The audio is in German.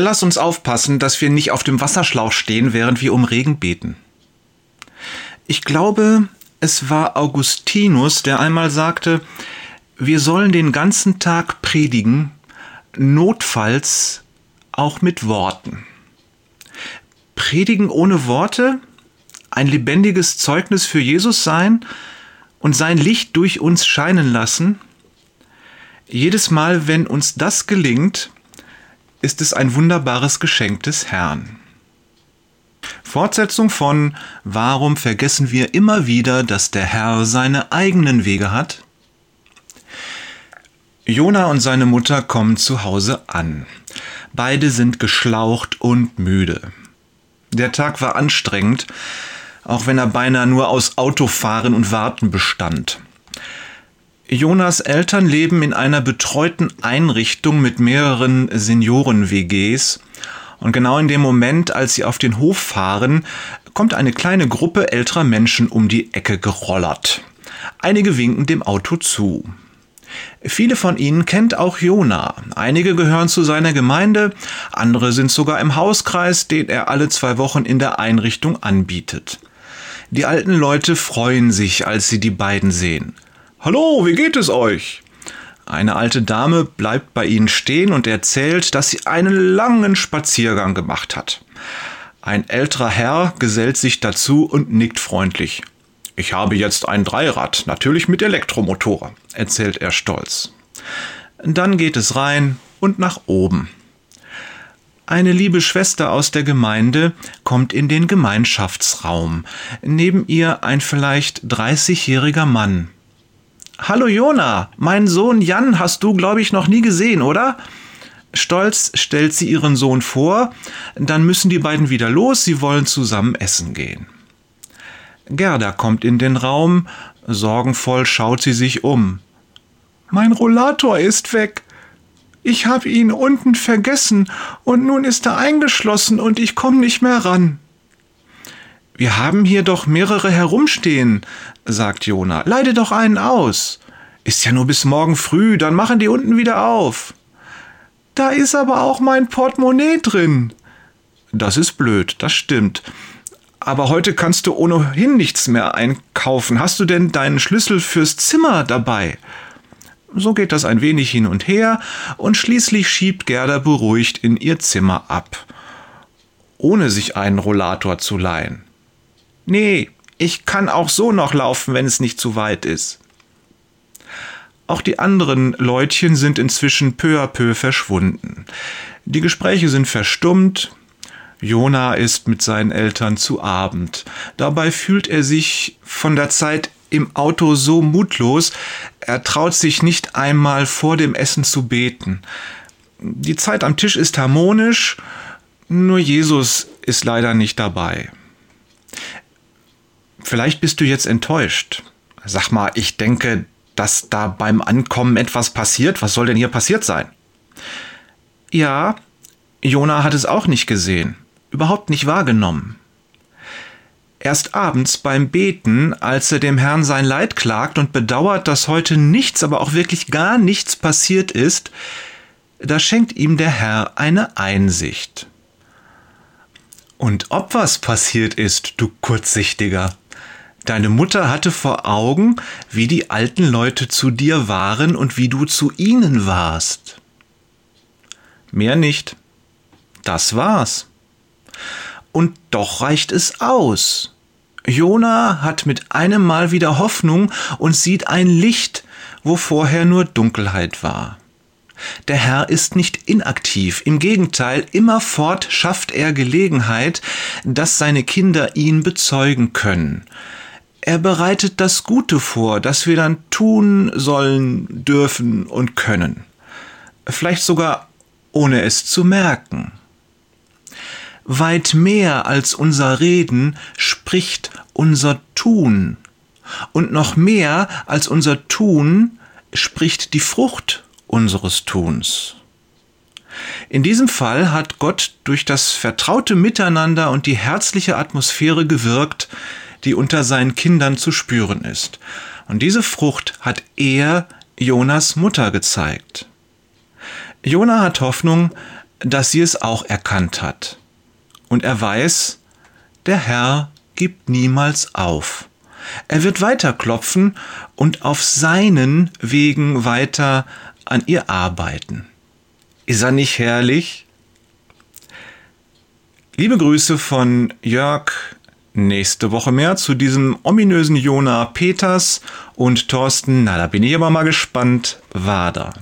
Lass uns aufpassen, dass wir nicht auf dem Wasserschlauch stehen, während wir um Regen beten. Ich glaube, es war Augustinus, der einmal sagte, wir sollen den ganzen Tag predigen, notfalls auch mit Worten. Predigen ohne Worte, ein lebendiges Zeugnis für Jesus sein und sein Licht durch uns scheinen lassen. Jedes Mal, wenn uns das gelingt, ist es ein wunderbares Geschenk des Herrn. Fortsetzung von Warum vergessen wir immer wieder, dass der Herr seine eigenen Wege hat? Jona und seine Mutter kommen zu Hause an. Beide sind geschlaucht und müde. Der Tag war anstrengend, auch wenn er beinahe nur aus Autofahren und Warten bestand. Jonas Eltern leben in einer betreuten Einrichtung mit mehreren Senioren-WGs und genau in dem Moment, als sie auf den Hof fahren, kommt eine kleine Gruppe älterer Menschen um die Ecke gerollert. Einige winken dem Auto zu. Viele von ihnen kennt auch Jona. Einige gehören zu seiner Gemeinde, andere sind sogar im Hauskreis, den er alle zwei Wochen in der Einrichtung anbietet. Die alten Leute freuen sich, als sie die beiden sehen. Hallo, wie geht es euch? Eine alte Dame bleibt bei ihnen stehen und erzählt, dass sie einen langen Spaziergang gemacht hat. Ein älterer Herr gesellt sich dazu und nickt freundlich. Ich habe jetzt ein Dreirad, natürlich mit Elektromotor, erzählt er stolz. Dann geht es rein und nach oben. Eine liebe Schwester aus der Gemeinde kommt in den Gemeinschaftsraum. Neben ihr ein vielleicht 30-jähriger Mann. Hallo Jona, mein Sohn Jan hast du, glaube ich, noch nie gesehen, oder? Stolz stellt sie ihren Sohn vor, dann müssen die beiden wieder los, sie wollen zusammen essen gehen. Gerda kommt in den Raum, sorgenvoll schaut sie sich um. Mein Rollator ist weg. Ich habe ihn unten vergessen und nun ist er eingeschlossen und ich komme nicht mehr ran. Wir haben hier doch mehrere herumstehen, sagt Jona. Leide doch einen aus. Ist ja nur bis morgen früh, dann machen die unten wieder auf. Da ist aber auch mein Portemonnaie drin. Das ist blöd, das stimmt. Aber heute kannst du ohnehin nichts mehr einkaufen. Hast du denn deinen Schlüssel fürs Zimmer dabei? So geht das ein wenig hin und her, und schließlich schiebt Gerda beruhigt in ihr Zimmer ab, ohne sich einen Rollator zu leihen. Nee, ich kann auch so noch laufen, wenn es nicht zu weit ist. Auch die anderen Leutchen sind inzwischen peu à peu verschwunden. Die Gespräche sind verstummt. Jona ist mit seinen Eltern zu Abend. Dabei fühlt er sich von der Zeit im Auto so mutlos, er traut sich nicht einmal vor dem Essen zu beten. Die Zeit am Tisch ist harmonisch, nur Jesus ist leider nicht dabei. Vielleicht bist du jetzt enttäuscht. Sag mal, ich denke, dass da beim Ankommen etwas passiert. Was soll denn hier passiert sein? Ja, Jona hat es auch nicht gesehen, überhaupt nicht wahrgenommen. Erst abends beim Beten, als er dem Herrn sein Leid klagt und bedauert, dass heute nichts, aber auch wirklich gar nichts passiert ist, da schenkt ihm der Herr eine Einsicht. Und ob was passiert ist, du Kurzsichtiger, Deine Mutter hatte vor Augen, wie die alten Leute zu dir waren und wie du zu ihnen warst. Mehr nicht. Das war's. Und doch reicht es aus. Jona hat mit einem Mal wieder Hoffnung und sieht ein Licht, wo vorher nur Dunkelheit war. Der Herr ist nicht inaktiv, im Gegenteil, immerfort schafft er Gelegenheit, dass seine Kinder ihn bezeugen können er bereitet das Gute vor, das wir dann tun sollen, dürfen und können. Vielleicht sogar ohne es zu merken. Weit mehr als unser Reden spricht unser Tun. Und noch mehr als unser Tun spricht die Frucht unseres Tuns. In diesem Fall hat Gott durch das vertraute Miteinander und die herzliche Atmosphäre gewirkt, die unter seinen Kindern zu spüren ist. Und diese Frucht hat er Jonas Mutter gezeigt. Jona hat Hoffnung, dass sie es auch erkannt hat. Und er weiß, der Herr gibt niemals auf. Er wird weiter klopfen und auf seinen Wegen weiter an ihr arbeiten. Ist er nicht herrlich? Liebe Grüße von Jörg. Nächste Woche mehr zu diesem ominösen Jona Peters und Thorsten. Na, da bin ich aber mal gespannt. Da.